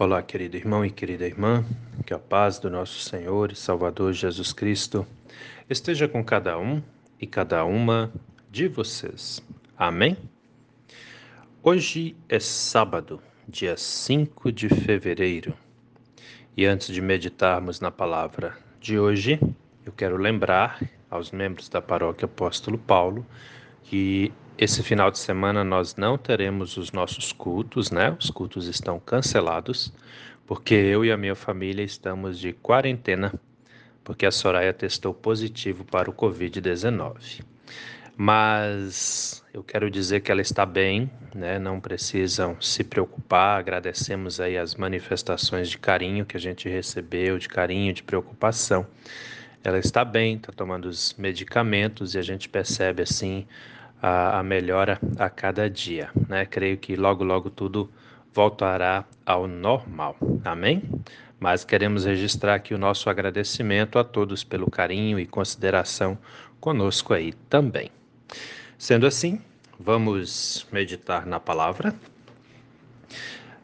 Olá, querido irmão e querida irmã, que a paz do nosso Senhor e Salvador Jesus Cristo esteja com cada um e cada uma de vocês. Amém? Hoje é sábado, dia 5 de fevereiro, e antes de meditarmos na palavra de hoje, eu quero lembrar aos membros da paróquia Apóstolo Paulo que esse final de semana nós não teremos os nossos cultos, né? Os cultos estão cancelados, porque eu e a minha família estamos de quarentena, porque a Soraya testou positivo para o Covid-19. Mas eu quero dizer que ela está bem, né? Não precisam se preocupar. Agradecemos aí as manifestações de carinho que a gente recebeu, de carinho, de preocupação. Ela está bem, está tomando os medicamentos e a gente percebe assim a, a melhora a cada dia. Né? Creio que logo, logo tudo voltará ao normal. Amém? Mas queremos registrar aqui o nosso agradecimento a todos pelo carinho e consideração conosco aí também. Sendo assim, vamos meditar na palavra.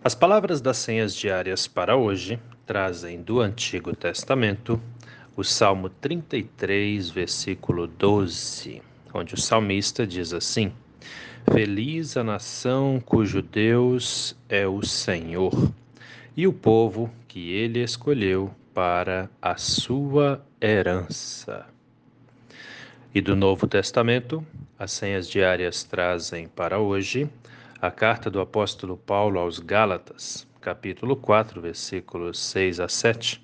As palavras das senhas diárias para hoje trazem do Antigo Testamento o Salmo 33, versículo 12 onde o salmista diz assim: Feliz a nação cujo Deus é o Senhor, e o povo que ele escolheu para a sua herança. E do Novo Testamento, as senhas diárias trazem para hoje a carta do apóstolo Paulo aos Gálatas, capítulo 4, versículos 6 a 7,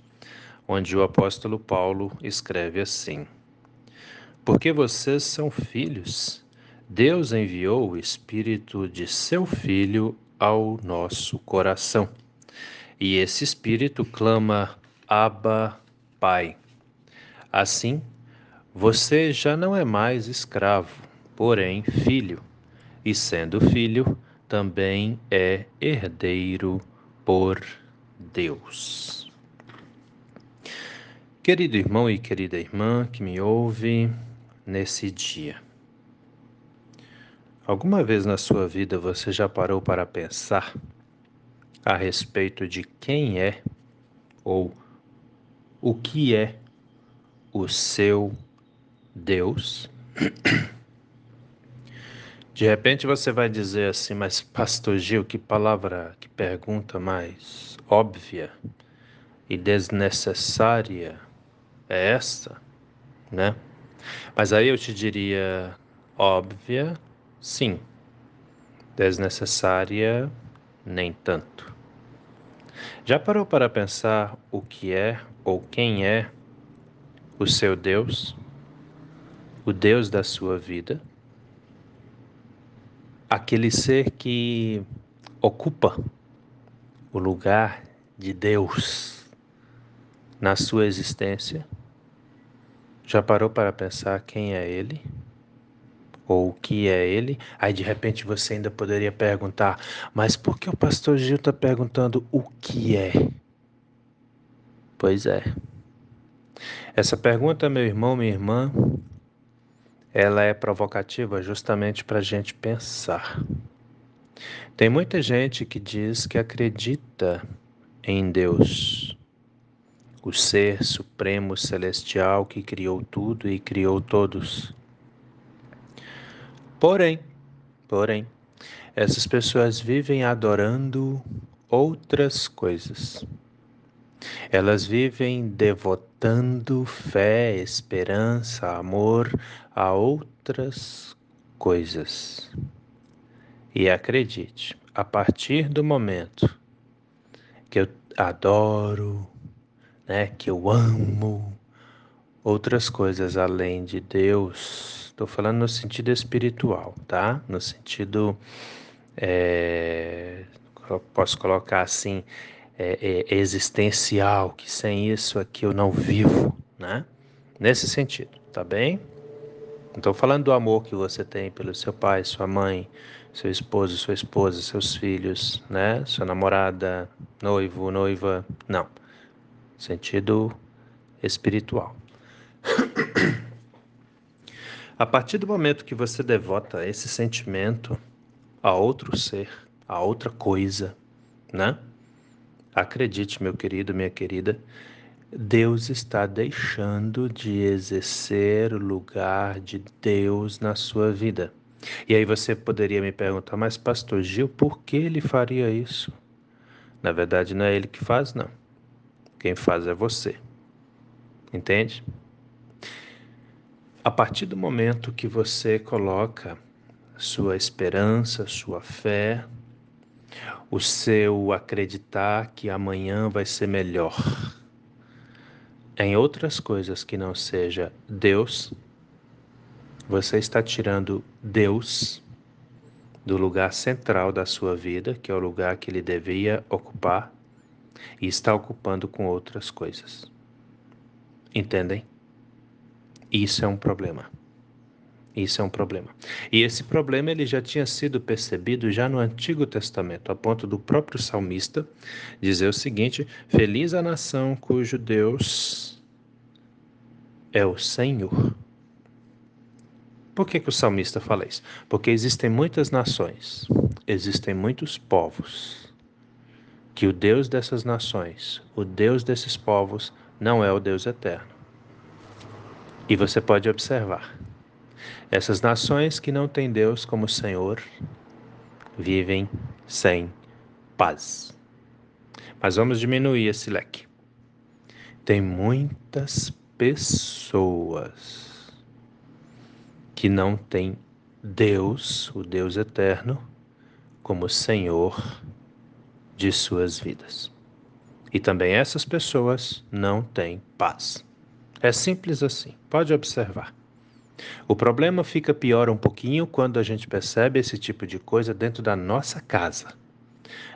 onde o apóstolo Paulo escreve assim: porque vocês são filhos. Deus enviou o Espírito de seu Filho ao nosso coração. E esse Espírito clama: Abba, Pai. Assim, você já não é mais escravo, porém filho, e sendo filho, também é herdeiro por Deus. Querido irmão e querida irmã que me ouve, nesse dia. Alguma vez na sua vida você já parou para pensar a respeito de quem é ou o que é o seu Deus? De repente você vai dizer assim, mas Pastor Gil, que palavra, que pergunta mais óbvia e desnecessária é essa, né? Mas aí eu te diria óbvia, sim. Desnecessária, nem tanto. Já parou para pensar o que é ou quem é o seu Deus? O Deus da sua vida? Aquele ser que ocupa o lugar de Deus na sua existência? Já parou para pensar quem é ele? Ou o que é ele? Aí de repente você ainda poderia perguntar: mas por que o pastor Gil está perguntando o que é? Pois é. Essa pergunta, meu irmão, minha irmã, ela é provocativa justamente para a gente pensar. Tem muita gente que diz que acredita em Deus, o Ser Supremo Celestial que criou tudo e criou todos. Porém, porém, essas pessoas vivem adorando outras coisas. Elas vivem devotando fé, esperança, amor a outras coisas. E acredite, a partir do momento que eu adoro, né, que eu amo, outras coisas além de Deus. Estou falando no sentido espiritual, tá? No sentido, é, posso colocar assim, é, é, existencial, que sem isso aqui eu não vivo, né? Nesse sentido, tá bem? Estou falando do amor que você tem pelo seu pai, sua mãe, seu esposo, sua esposa, seus filhos, né? Sua namorada, noivo, noiva. Não sentido espiritual. A partir do momento que você devota esse sentimento a outro ser, a outra coisa, né? Acredite, meu querido, minha querida, Deus está deixando de exercer o lugar de Deus na sua vida. E aí você poderia me perguntar, mas pastor Gil, por que ele faria isso? Na verdade, não é ele que faz, não. Quem faz é você. Entende? A partir do momento que você coloca sua esperança, sua fé, o seu acreditar que amanhã vai ser melhor em outras coisas que não seja Deus, você está tirando Deus do lugar central da sua vida, que é o lugar que ele devia ocupar, e está ocupando com outras coisas. Entendem? Isso é um problema. Isso é um problema. E esse problema ele já tinha sido percebido já no Antigo Testamento, a ponto do próprio salmista dizer o seguinte: Feliz a nação cujo Deus é o Senhor. Por que, que o salmista fala isso? Porque existem muitas nações, existem muitos povos, que o Deus dessas nações, o Deus desses povos, não é o Deus eterno. E você pode observar, essas nações que não têm Deus como Senhor vivem sem paz. Mas vamos diminuir esse leque. Tem muitas pessoas que não tem Deus, o Deus eterno, como Senhor de suas vidas. E também essas pessoas não têm paz. É simples assim, pode observar. O problema fica pior um pouquinho quando a gente percebe esse tipo de coisa dentro da nossa casa,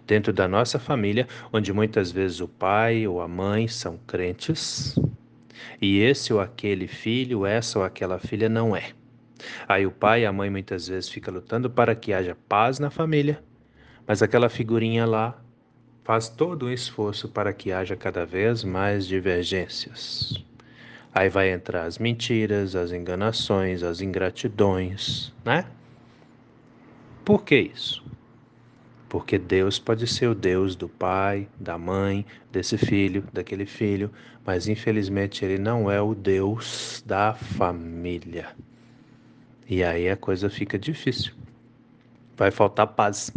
dentro da nossa família, onde muitas vezes o pai ou a mãe são crentes e esse ou aquele filho, essa ou aquela filha não é. Aí o pai e a mãe muitas vezes ficam lutando para que haja paz na família, mas aquela figurinha lá faz todo um esforço para que haja cada vez mais divergências. Aí vai entrar as mentiras, as enganações, as ingratidões, né? Por que isso? Porque Deus pode ser o Deus do pai, da mãe, desse filho, daquele filho, mas infelizmente ele não é o Deus da família. E aí a coisa fica difícil. Vai faltar paz,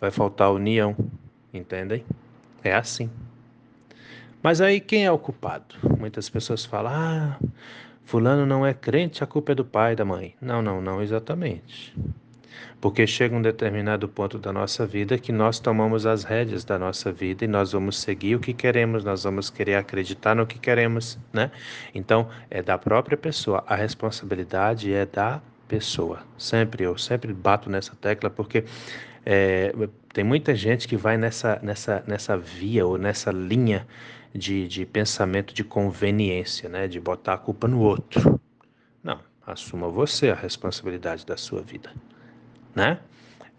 vai faltar união, entendem? É assim. Mas aí quem é o culpado? Muitas pessoas falam: ah, Fulano não é crente, a culpa é do pai, da mãe. Não, não, não exatamente. Porque chega um determinado ponto da nossa vida que nós tomamos as rédeas da nossa vida e nós vamos seguir o que queremos, nós vamos querer acreditar no que queremos, né? Então, é da própria pessoa. A responsabilidade é da pessoa. Sempre, eu sempre bato nessa tecla porque é, tem muita gente que vai nessa, nessa, nessa via ou nessa linha de, de pensamento de conveniência, né? de botar a culpa no outro. Não, assuma você a responsabilidade da sua vida. Né?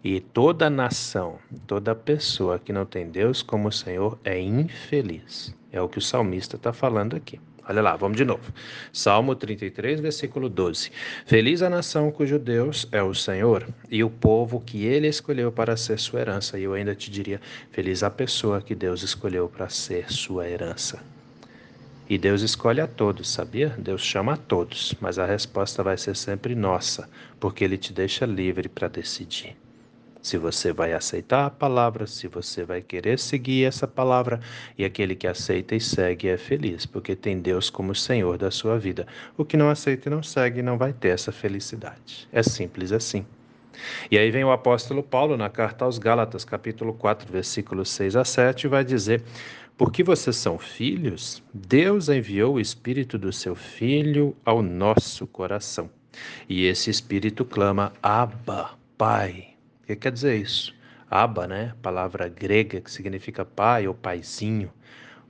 E toda nação, toda pessoa que não tem Deus como Senhor é infeliz. É o que o salmista está falando aqui. Olha lá, vamos de novo. Salmo 33, versículo 12. Feliz a nação cujo Deus é o Senhor e o povo que ele escolheu para ser sua herança. E eu ainda te diria: feliz a pessoa que Deus escolheu para ser sua herança. E Deus escolhe a todos, sabia? Deus chama a todos, mas a resposta vai ser sempre nossa, porque ele te deixa livre para decidir se você vai aceitar a palavra, se você vai querer seguir essa palavra, e aquele que aceita e segue é feliz, porque tem Deus como Senhor da sua vida. O que não aceita e não segue não vai ter essa felicidade. É simples assim. E aí vem o apóstolo Paulo na carta aos Gálatas, capítulo 4, versículos 6 a 7, e vai dizer: Porque vocês são filhos, Deus enviou o espírito do seu filho ao nosso coração. E esse espírito clama: Abba, Pai que quer dizer isso? Abba, né? Palavra grega que significa pai ou paizinho,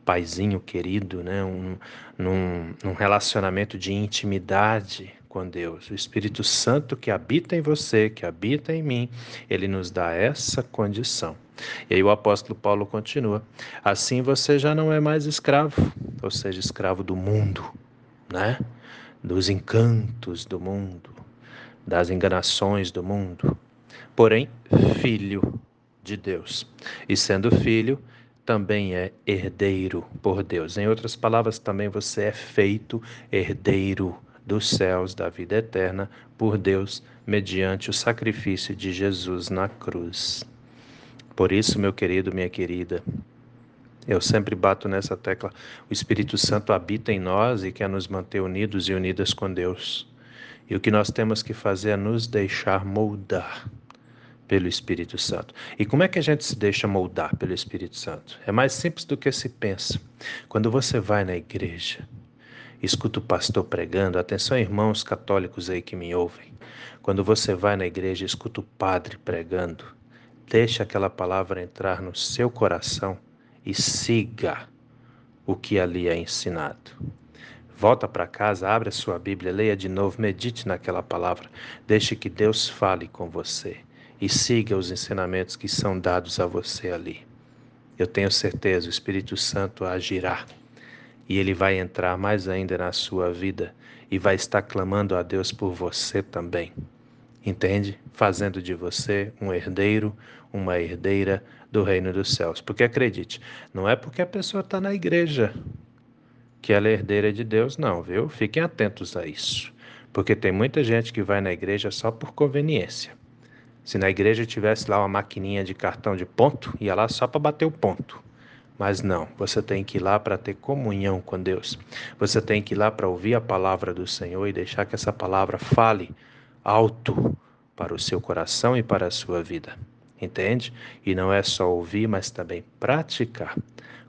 paizinho querido, né? Um, num, num relacionamento de intimidade com Deus. O Espírito Santo que habita em você, que habita em mim, ele nos dá essa condição. E aí o apóstolo Paulo continua: assim você já não é mais escravo, ou seja, escravo do mundo, né? Dos encantos do mundo, das enganações do mundo porém filho de Deus. E sendo filho, também é herdeiro por Deus. Em outras palavras, também você é feito herdeiro dos céus, da vida eterna, por Deus, mediante o sacrifício de Jesus na cruz. Por isso, meu querido, minha querida, eu sempre bato nessa tecla. O Espírito Santo habita em nós e quer nos manter unidos e unidas com Deus. E o que nós temos que fazer é nos deixar moldar pelo Espírito Santo. E como é que a gente se deixa moldar pelo Espírito Santo? É mais simples do que se pensa. Quando você vai na igreja, escuta o pastor pregando, atenção irmãos católicos aí que me ouvem. Quando você vai na igreja, escuta o padre pregando, deixa aquela palavra entrar no seu coração e siga o que ali é ensinado. Volta para casa, abre a sua Bíblia, leia de novo, medite naquela palavra, deixe que Deus fale com você e siga os ensinamentos que são dados a você ali. Eu tenho certeza, o Espírito Santo agirá e ele vai entrar mais ainda na sua vida e vai estar clamando a Deus por você também. Entende? Fazendo de você um herdeiro, uma herdeira do reino dos céus. Porque acredite, não é porque a pessoa está na igreja que ela é herdeira de Deus, não, viu? Fiquem atentos a isso. Porque tem muita gente que vai na igreja só por conveniência. Se na igreja tivesse lá uma maquininha de cartão de ponto, ia lá só para bater o ponto. Mas não, você tem que ir lá para ter comunhão com Deus. Você tem que ir lá para ouvir a palavra do Senhor e deixar que essa palavra fale alto para o seu coração e para a sua vida. Entende? E não é só ouvir, mas também praticar.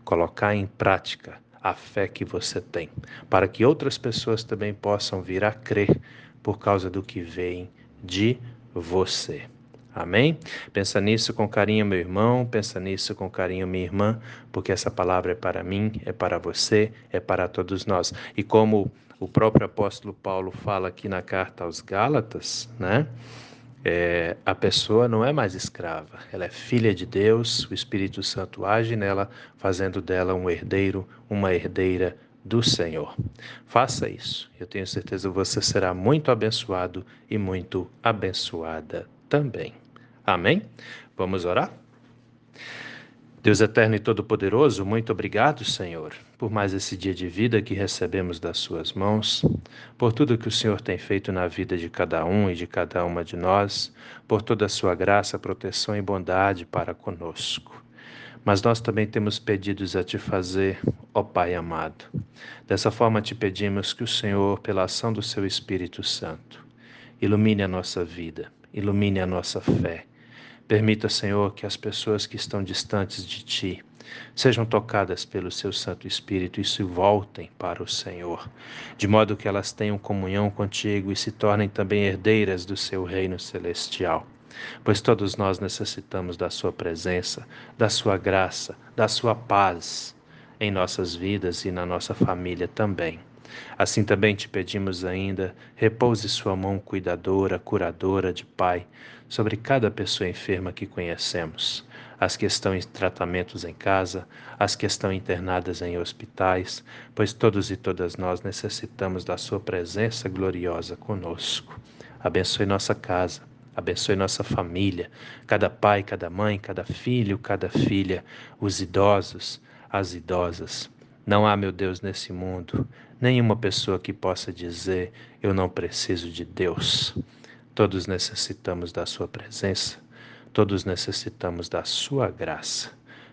Colocar em prática a fé que você tem, para que outras pessoas também possam vir a crer por causa do que veem de você. Amém? Pensa nisso com carinho, meu irmão, pensa nisso com carinho, minha irmã, porque essa palavra é para mim, é para você, é para todos nós. E como o próprio apóstolo Paulo fala aqui na carta aos Gálatas, né? É, a pessoa não é mais escrava, ela é filha de Deus, o Espírito Santo age nela, fazendo dela um herdeiro, uma herdeira do Senhor. Faça isso, eu tenho certeza que você será muito abençoado e muito abençoada também. Amém? Vamos orar? Deus eterno e todo-poderoso, muito obrigado, Senhor, por mais esse dia de vida que recebemos das Suas mãos, por tudo que o Senhor tem feito na vida de cada um e de cada uma de nós, por toda a Sua graça, proteção e bondade para conosco. Mas nós também temos pedidos a Te fazer, ó Pai amado. Dessa forma te pedimos que o Senhor, pela ação do Seu Espírito Santo, ilumine a nossa vida, ilumine a nossa fé Permita, Senhor, que as pessoas que estão distantes de Ti sejam tocadas pelo Seu Santo Espírito e se voltem para o Senhor, de modo que elas tenham comunhão contigo e se tornem também herdeiras do Seu reino celestial. Pois todos nós necessitamos da Sua presença, da Sua graça, da Sua paz em nossas vidas e na nossa família também. Assim também te pedimos ainda, repouse sua mão cuidadora, curadora de Pai sobre cada pessoa enferma que conhecemos, as que estão em tratamentos em casa, as que estão internadas em hospitais, pois todos e todas nós necessitamos da Sua presença gloriosa conosco. Abençoe nossa casa, abençoe nossa família, cada pai, cada mãe, cada filho, cada filha, os idosos, as idosas. Não há, meu Deus, nesse mundo nenhuma pessoa que possa dizer: Eu não preciso de Deus. Todos necessitamos da Sua presença, todos necessitamos da Sua graça.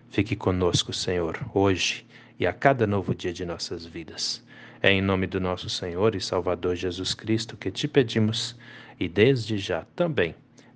Fique conosco, Senhor, hoje e a cada novo dia de nossas vidas. É em nome do nosso Senhor e Salvador Jesus Cristo que te pedimos e desde já também